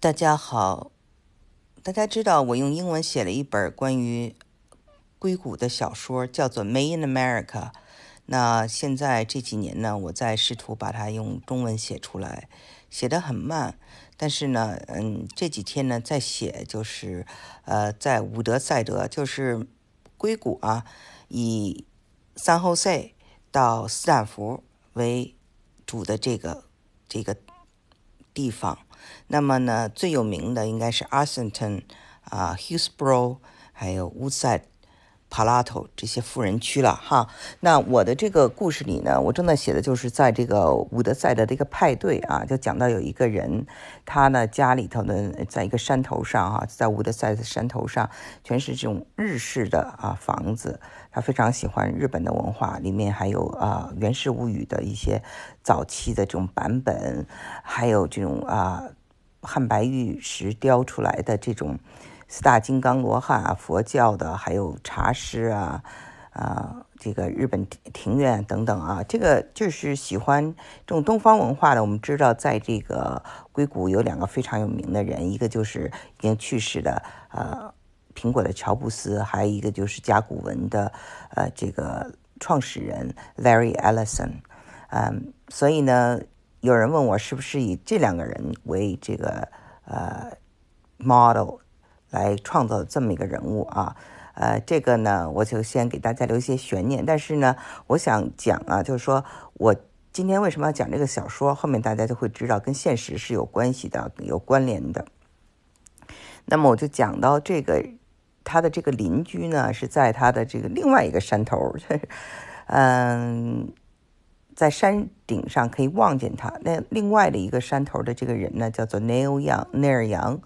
大家好，大家知道我用英文写了一本关于硅谷的小说，叫做《Made in America》。那现在这几年呢，我在试图把它用中文写出来，写得很慢。但是呢，嗯，这几天呢在写，就是呃，在伍德赛德，就是硅谷啊，以三后 C 到斯坦福为主的这个这个地方。那么呢，最有名的应该是 Arlington 啊，Hillsboro，还有 Woodside。帕拉头这些富人区了哈，那我的这个故事里呢，我正在写的就是在这个伍德赛的这个派对啊，就讲到有一个人，他呢家里头呢在一个山头上哈，在伍德赛的山头上，全是这种日式的啊房子，他非常喜欢日本的文化，里面还有啊《源氏物语》的一些早期的这种版本，还有这种啊汉白玉石雕出来的这种。四大金刚罗汉啊，佛教的，还有茶师啊，啊，这个日本庭院等等啊，这个就是喜欢这种东方文化的。我们知道，在这个硅谷有两个非常有名的人，一个就是已经去世的呃苹果的乔布斯，还有一个就是甲骨文的呃这个创始人 Larry Ellison。嗯，所以呢，有人问我是不是以这两个人为这个呃 model。来创造这么一个人物啊，呃，这个呢，我就先给大家留一些悬念。但是呢，我想讲啊，就是说我今天为什么要讲这个小说，后面大家就会知道跟现实是有关系的、有关联的。那么我就讲到这个，他的这个邻居呢是在他的这个另外一个山头，嗯，在山顶上可以望见他。那另外的一个山头的这个人呢，叫做 Neil Young，内尔杨。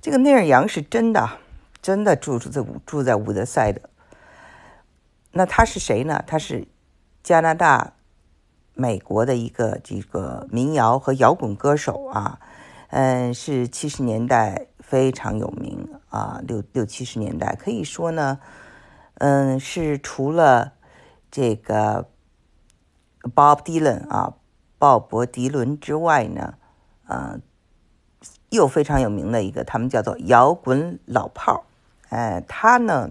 这个内尔杨是真的，真的住住在住在伍德赛的。那他是谁呢？他是加拿大、美国的一个这个民谣和摇滚歌手啊，嗯，是七十年代非常有名啊，六六七十年代可以说呢，嗯，是除了这个 Bob Dylan 啊，鲍勃迪伦之外呢，嗯。又非常有名的一个，他们叫做摇滚老炮儿。哎，他呢，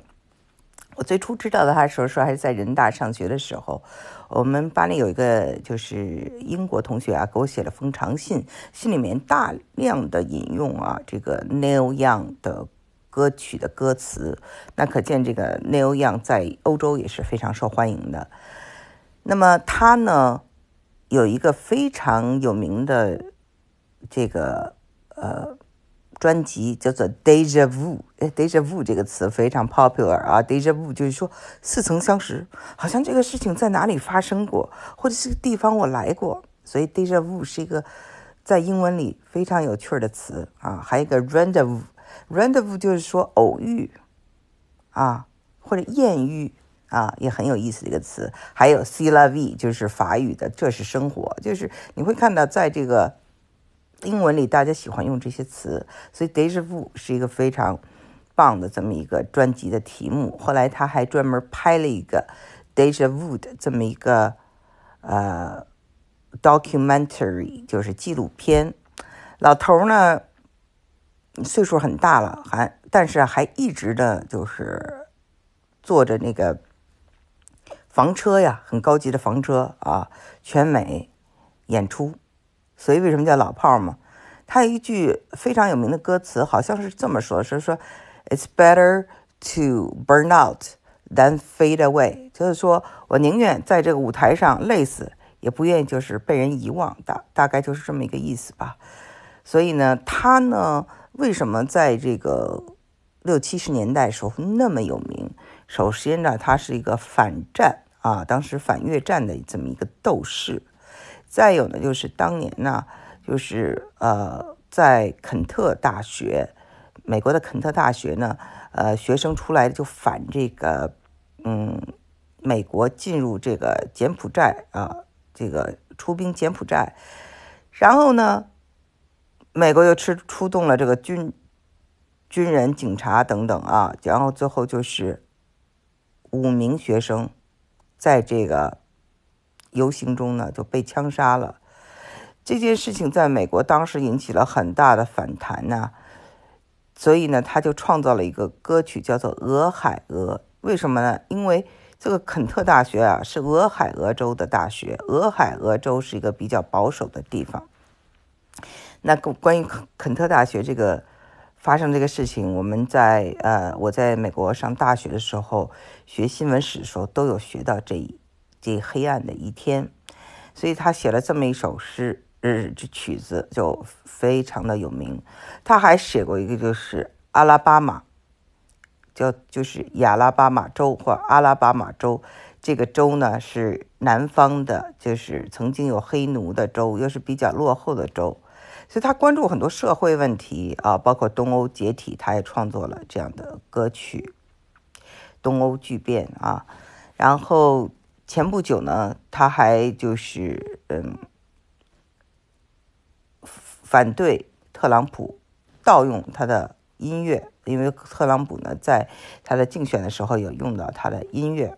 我最初知道的他的时候，说还是在人大上学的时候，我们班里有一个就是英国同学啊，给我写了封长信，信里面大量的引用啊这个 Neil Young 的歌曲的歌词，那可见这个 Neil Young 在欧洲也是非常受欢迎的。那么他呢，有一个非常有名的这个。呃，专辑叫做《Deja Vu》，哎，《Deja Vu》这个词非常 popular 啊，《Deja Vu》就是说似曾相识，好像这个事情在哪里发生过，或者这个地方我来过，所以《Deja Vu》是一个在英文里非常有趣的词啊。还有一个《Rendezvous》，《Rendezvous》就是说偶遇啊，或者艳遇啊，也很有意思的一个词。还有《C La V》，就是法语的，这是生活，就是你会看到在这个。英文里大家喜欢用这些词，所以《Deja Vu》是一个非常棒的这么一个专辑的题目。后来他还专门拍了一个《Deja Vu》的这么一个呃 documentary，就是纪录片。老头呢岁数很大了，还但是还一直的就是坐着那个房车呀，很高级的房车啊，全美演出。所以为什么叫老炮儿嘛？他一句非常有名的歌词，好像是这么说：是说，It's better to burn out than fade away。就是说我宁愿在这个舞台上累死，也不愿意就是被人遗忘。大大概就是这么一个意思吧。所以呢，他呢，为什么在这个六七十年代时候那么有名？首先呢，他是一个反战啊，当时反越战的这么一个斗士。再有呢，就是当年呢，就是呃，在肯特大学，美国的肯特大学呢，呃，学生出来就反这个，嗯，美国进入这个柬埔寨啊，这个出兵柬埔寨，然后呢，美国又出出动了这个军军人、警察等等啊，然后最后就是五名学生在这个。游行中呢就被枪杀了，这件事情在美国当时引起了很大的反弹呐，所以呢，他就创造了一个歌曲，叫做《俄亥俄》。为什么呢？因为这个肯特大学啊，是俄亥俄州的大学，俄亥俄州是一个比较保守的地方。那关于肯肯特大学这个发生这个事情，我们在呃，我在美国上大学的时候学新闻史的时候都有学到这一这黑暗的一天，所以他写了这么一首诗。日这曲子就非常的有名，他还写过一个，就是阿拉巴马，叫就是亚拉巴马州或阿拉巴马州，这个州呢是南方的，就是曾经有黑奴的州，又是比较落后的州，所以他关注很多社会问题啊，包括东欧解体，他也创作了这样的歌曲《东欧巨变》啊，然后前不久呢，他还就是嗯。反对特朗普盗用他的音乐，因为特朗普呢在他的竞选的时候有用到他的音乐。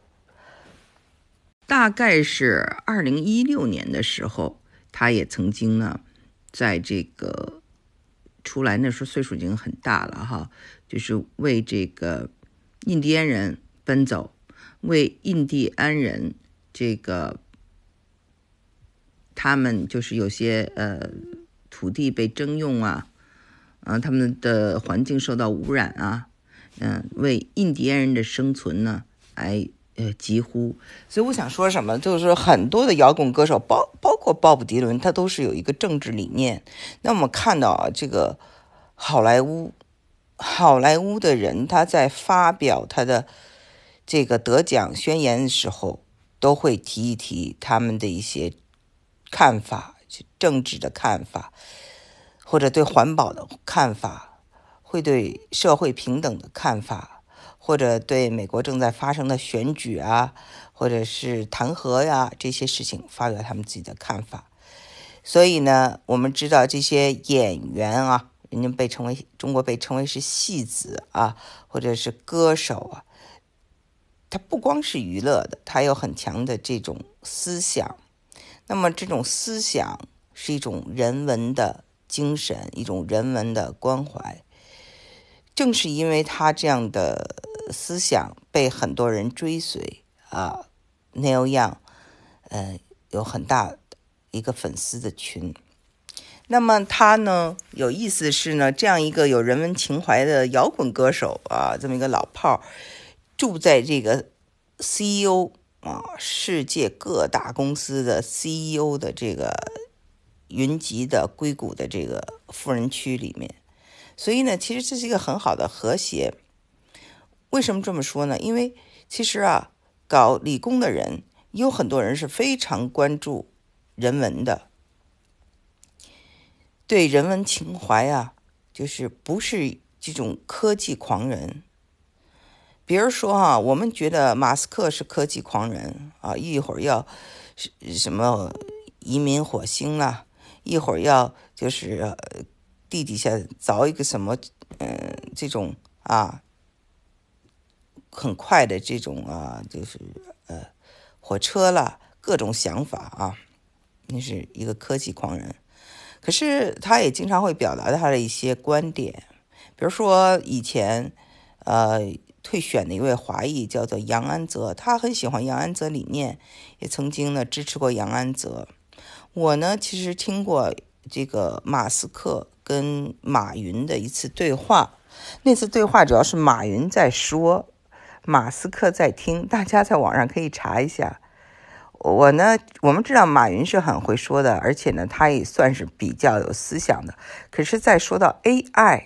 大概是二零一六年的时候，他也曾经呢，在这个出来那时候岁数已经很大了哈，就是为这个印第安人奔走，为印第安人这个他们就是有些呃。土地被征用啊，啊，他们的环境受到污染啊，嗯，为印第安人的生存呢，来呃疾呼。所以我想说什么，就是很多的摇滚歌手，包包括鲍勃迪伦，他都是有一个政治理念。那我们看到啊，这个好莱坞，好莱坞的人他在发表他的这个得奖宣言的时候，都会提一提他们的一些看法。政治的看法，或者对环保的看法，会对社会平等的看法，或者对美国正在发生的选举啊，或者是弹劾呀这些事情发表他们自己的看法。所以呢，我们知道这些演员啊，人家被称为中国被称为是戏子啊，或者是歌手啊，他不光是娱乐的，他有很强的这种思想。那么这种思想是一种人文的精神，一种人文的关怀。正是因为他这样的思想被很多人追随啊，Neil Young，呃，有很大一个粉丝的群。那么他呢，有意思是呢，这样一个有人文情怀的摇滚歌手啊，这么一个老炮儿，住在这个 CEO。啊，世界各大公司的 CEO 的这个云集的硅谷的这个富人区里面，所以呢，其实这是一个很好的和谐。为什么这么说呢？因为其实啊，搞理工的人有很多人是非常关注人文的，对人文情怀啊，就是不是这种科技狂人。比如说哈，我们觉得马斯克是科技狂人啊，一会儿要什么移民火星啊，一会儿要就是地底下凿一个什么，嗯，这种啊，很快的这种啊，就是呃火车啦，各种想法啊，那是一个科技狂人。可是他也经常会表达他的一些观点，比如说以前呃。退选的一位华裔叫做杨安泽，他很喜欢杨安泽理念，也曾经呢支持过杨安泽。我呢其实听过这个马斯克跟马云的一次对话，那次对话主要是马云在说，马斯克在听，大家在网上可以查一下。我呢，我们知道马云是很会说的，而且呢他也算是比较有思想的。可是，在说到 AI，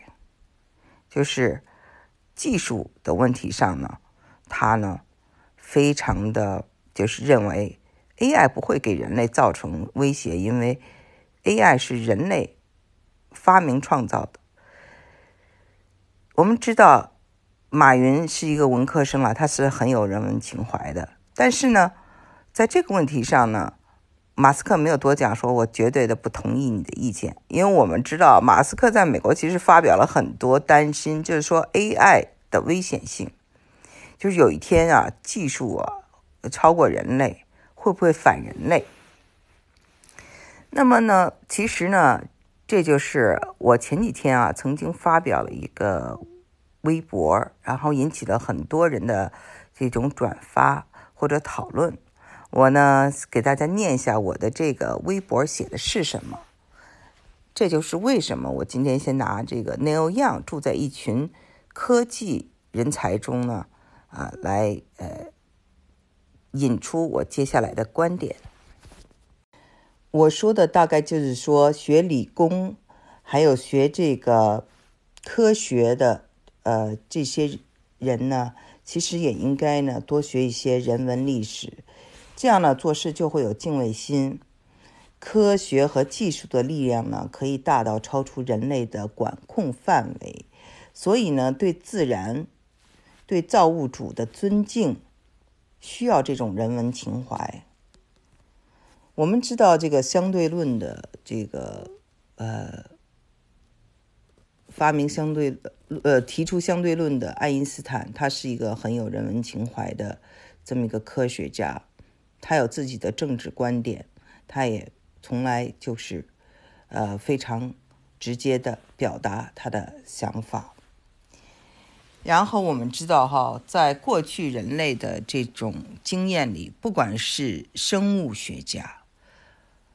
就是。技术的问题上呢，他呢非常的就是认为 AI 不会给人类造成威胁，因为 AI 是人类发明创造的。我们知道马云是一个文科生了，他是很有人文情怀的，但是呢，在这个问题上呢。马斯克没有多讲，说我绝对的不同意你的意见，因为我们知道马斯克在美国其实发表了很多担心，就是说 AI 的危险性，就是有一天啊，技术啊超过人类，会不会反人类？那么呢，其实呢，这就是我前几天啊曾经发表了一个微博，然后引起了很多人的这种转发或者讨论。我呢给大家念一下我的这个微博写的是什么。这就是为什么我今天先拿这个 Neil Young 住在一群科技人才中呢，啊，来呃引出我接下来的观点。我说的大概就是说，学理工，还有学这个科学的，呃，这些人呢，其实也应该呢多学一些人文历史，这样呢做事就会有敬畏心。科学和技术的力量呢，可以大到超出人类的管控范围，所以呢，对自然、对造物主的尊敬，需要这种人文情怀。我们知道这个相对论的这个呃发明相对呃提出相对论的爱因斯坦，他是一个很有人文情怀的这么一个科学家，他有自己的政治观点，他也从来就是呃非常直接的表达他的想法。然后我们知道哈，在过去人类的这种经验里，不管是生物学家。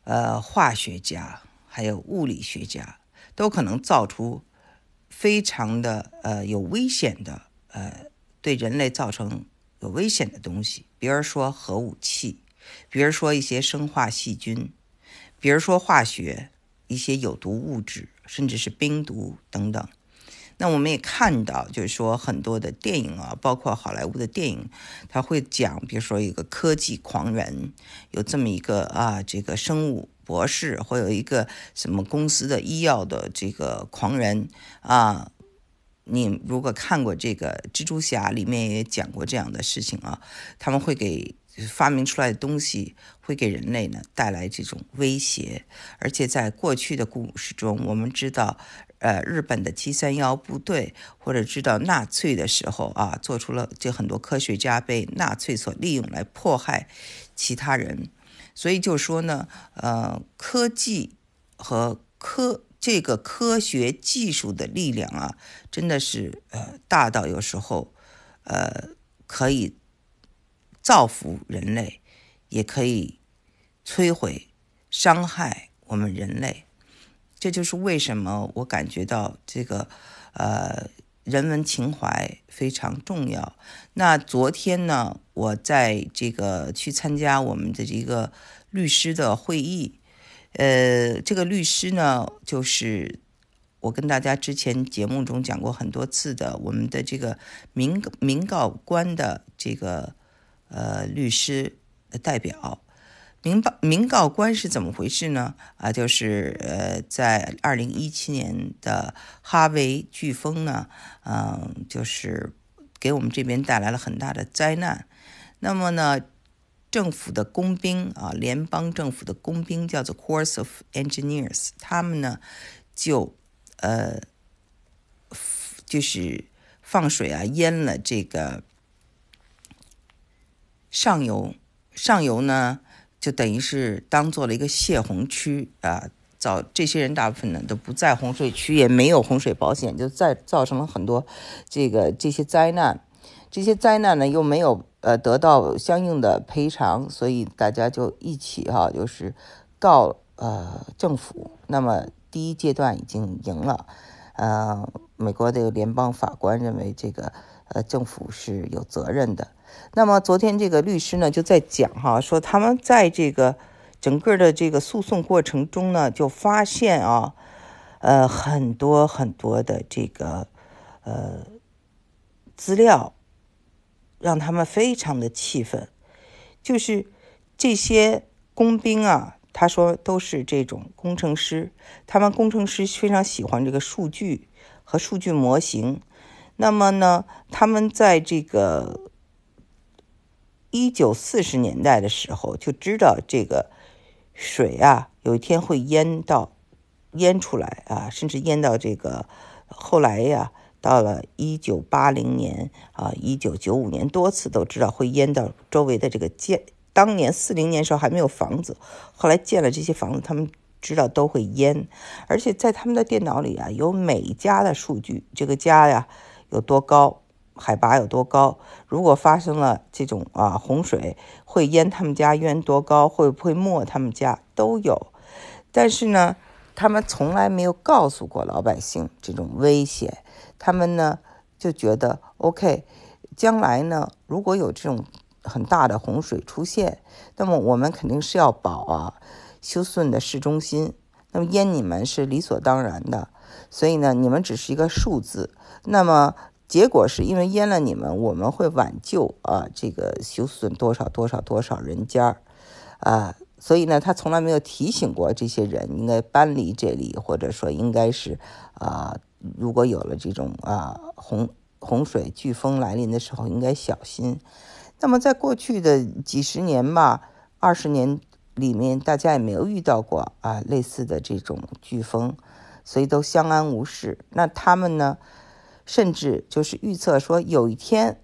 呃，化学家还有物理学家都可能造出非常的呃有危险的呃对人类造成有危险的东西，比如说核武器，比如说一些生化细菌，比如说化学一些有毒物质，甚至是冰毒等等。那我们也看到，就是说很多的电影啊，包括好莱坞的电影，他会讲，比如说一个科技狂人，有这么一个啊，这个生物博士，或有一个什么公司的医药的这个狂人啊。你如果看过这个蜘蛛侠，里面也讲过这样的事情啊，他们会给发明出来的东西，会给人类呢带来这种威胁，而且在过去的故事中，我们知道。呃，日本的七三幺部队，或者知道纳粹的时候啊，做出了就很多科学家被纳粹所利用来迫害其他人，所以就说呢，呃，科技和科这个科学技术的力量啊，真的是呃大到有时候呃可以造福人类，也可以摧毁、伤害我们人类。这就是为什么我感觉到这个，呃，人文情怀非常重要。那昨天呢，我在这个去参加我们的这个律师的会议，呃，这个律师呢，就是我跟大家之前节目中讲过很多次的，我们的这个民民告官的这个呃律师代表。民报民告官是怎么回事呢？啊，就是呃，在二零一七年的哈维飓风呢，嗯，就是给我们这边带来了很大的灾难。那么呢，政府的工兵啊，联邦政府的工兵叫做 Corps of Engineers，他们呢就呃就是放水啊，淹了这个上游，上游呢。就等于是当做了一个泄洪区啊，造这些人大部分呢都不在洪水区，也没有洪水保险，就在造成了很多这个这些灾难，这些灾难呢又没有呃得到相应的赔偿，所以大家就一起哈就是告呃政府。那么第一阶段已经赢了，呃，美国的联邦法官认为这个呃政府是有责任的。那么昨天这个律师呢就在讲哈，说他们在这个整个的这个诉讼过程中呢，就发现啊，呃，很多很多的这个呃资料，让他们非常的气愤。就是这些工兵啊，他说都是这种工程师，他们工程师非常喜欢这个数据和数据模型。那么呢，他们在这个。一九四十年代的时候就知道这个水啊，有一天会淹到淹出来啊，甚至淹到这个后来呀，到了一九八零年啊，一九九五年多次都知道会淹到周围的这个建。当年四零年时候还没有房子，后来建了这些房子，他们知道都会淹，而且在他们的电脑里啊，有每家的数据，这个家呀有多高，海拔有多高，如果发生了这种啊洪水，会淹他们家淹多高，会不会没他们家都有。但是呢，他们从来没有告诉过老百姓这种危险，他们呢就觉得 OK，将来呢如果有这种很大的洪水出现，那么我们肯定是要保啊。休斯顿的市中心，那么淹你们是理所当然的，所以呢，你们只是一个数字。那么结果是因为淹了你们，我们会挽救啊这个修损多少多少多少人家啊，所以呢，他从来没有提醒过这些人应该搬离这里，或者说应该是啊，如果有了这种啊洪洪水、飓风来临的时候，应该小心。那么在过去的几十年吧，二十年。里面大家也没有遇到过啊类似的这种飓风，所以都相安无事。那他们呢，甚至就是预测说有一天，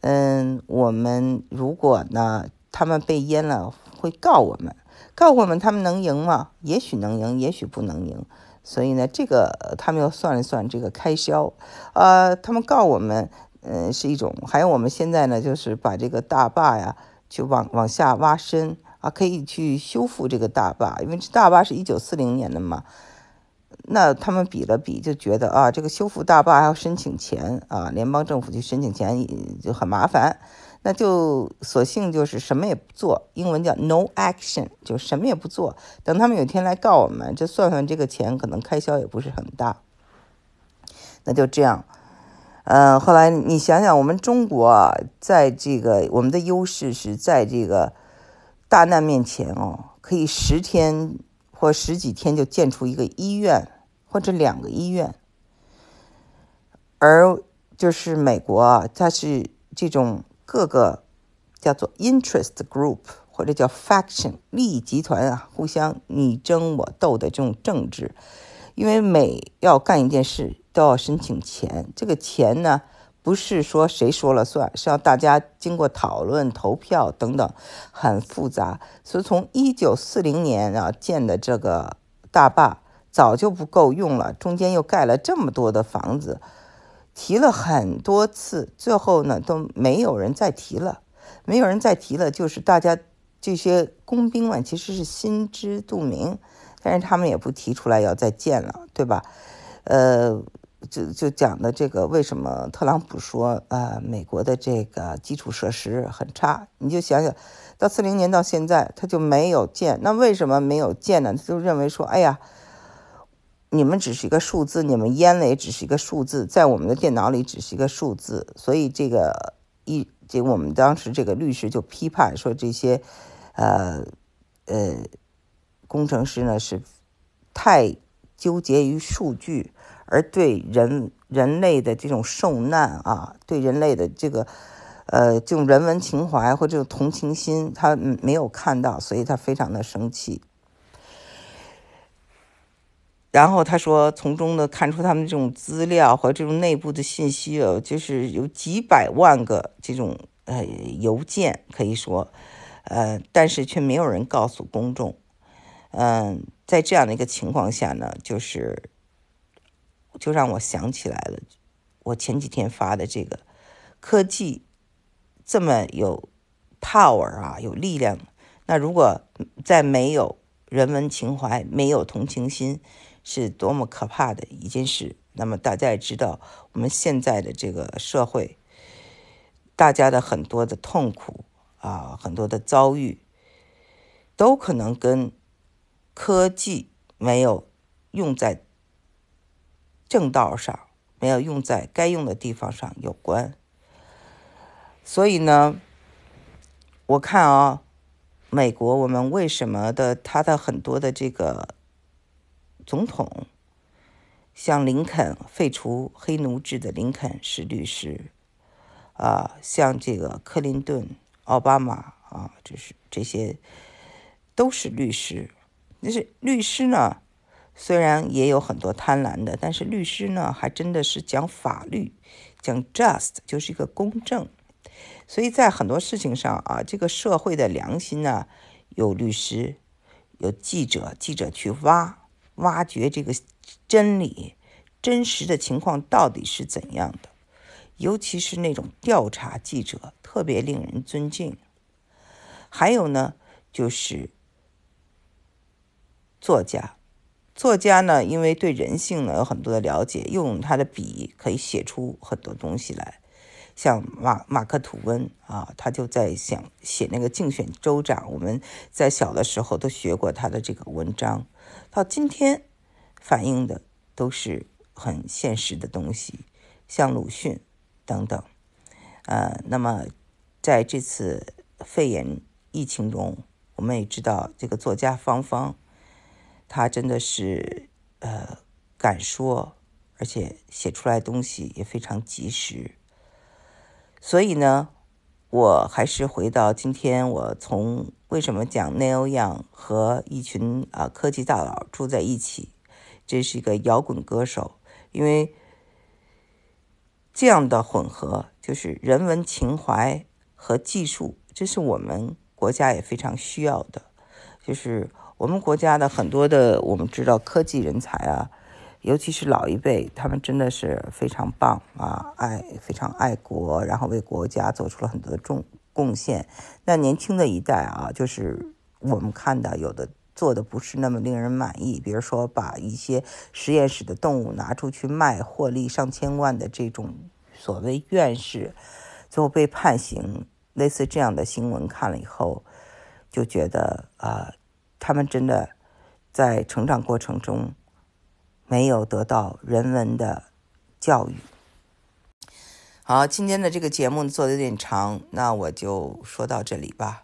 嗯，我们如果呢他们被淹了，会告我们，告我们，他们能赢吗？也许能赢，也许不能赢。所以呢，这个他们要算一算这个开销，呃，他们告我们，嗯，是一种。还有我们现在呢，就是把这个大坝呀，就往往下挖深。啊，可以去修复这个大坝，因为这大坝是一九四零年的嘛。那他们比了比，就觉得啊，这个修复大坝还要申请钱啊，联邦政府去申请钱就很麻烦，那就索性就是什么也不做，英文叫 no action，就什么也不做。等他们有天来告我们，就算算这个钱，可能开销也不是很大。那就这样，嗯，后来你想想，我们中国，在这个我们的优势是在这个。大难面前哦，可以十天或十几天就建出一个医院或者两个医院，而就是美国啊，它是这种各个叫做 interest group 或者叫 faction 利益集团啊，互相你争我斗的这种政治，因为每要干一件事都要申请钱，这个钱呢。不是说谁说了算，是要大家经过讨论、投票等等，很复杂。所以从一九四零年啊建的这个大坝早就不够用了，中间又盖了这么多的房子，提了很多次，最后呢都没有人再提了，没有人再提了，就是大家这些工兵们其实是心知肚明，但是他们也不提出来要再建了，对吧？呃。就就讲的这个，为什么特朗普说，呃，美国的这个基础设施很差？你就想想，到四零年到现在，他就没有建。那为什么没有建呢？他就认为说，哎呀，你们只是一个数字，你们烟雷只是一个数字，在我们的电脑里只是一个数字。所以这个一，这我们当时这个律师就批判说，这些，呃，呃，工程师呢是太纠结于数据。而对人人类的这种受难啊，对人类的这个，呃，这种人文情怀或这种同情心，他没有看到，所以他非常的生气。然后他说，从中呢看出他们这种资料和这种内部的信息哦，就是有几百万个这种呃邮件，可以说，呃，但是却没有人告诉公众。嗯，在这样的一个情况下呢，就是。就让我想起来了，我前几天发的这个科技这么有 power 啊，有力量。那如果在没有人文情怀、没有同情心，是多么可怕的一件事。那么大家也知道，我们现在的这个社会，大家的很多的痛苦啊，很多的遭遇，都可能跟科技没有用在。正道上没有用在该用的地方上有关，所以呢，我看啊，美国我们为什么的他的很多的这个总统，像林肯废除黑奴制的林肯是律师，啊，像这个克林顿、奥巴马啊，就是这些都是律师，但是律师呢？虽然也有很多贪婪的，但是律师呢，还真的是讲法律，讲 just 就是一个公正。所以在很多事情上啊，这个社会的良心呢，有律师，有记者，记者去挖挖掘这个真理，真实的情况到底是怎样的？尤其是那种调查记者，特别令人尊敬。还有呢，就是作家。作家呢，因为对人性呢有很多的了解，用他的笔可以写出很多东西来。像马马克吐温啊，他就在想写那个竞选州长。我们在小的时候都学过他的这个文章，到今天反映的都是很现实的东西，像鲁迅等等。呃，那么在这次肺炎疫情中，我们也知道这个作家方方。他真的是，呃，敢说，而且写出来东西也非常及时。所以呢，我还是回到今天，我从为什么讲 Neil Young 和一群啊科技大佬住在一起，这是一个摇滚歌手，因为这样的混合就是人文情怀和技术，这是我们国家也非常需要的，就是。我们国家的很多的，我们知道科技人才啊，尤其是老一辈，他们真的是非常棒啊，爱非常爱国，然后为国家做出了很多重贡献。那年轻的一代啊，就是我们看到有的做的不是那么令人满意，比如说把一些实验室的动物拿出去卖，获利上千万的这种所谓院士，最后被判刑，类似这样的新闻看了以后，就觉得啊。他们真的在成长过程中没有得到人文的教育。好，今天的这个节目做的有点长，那我就说到这里吧。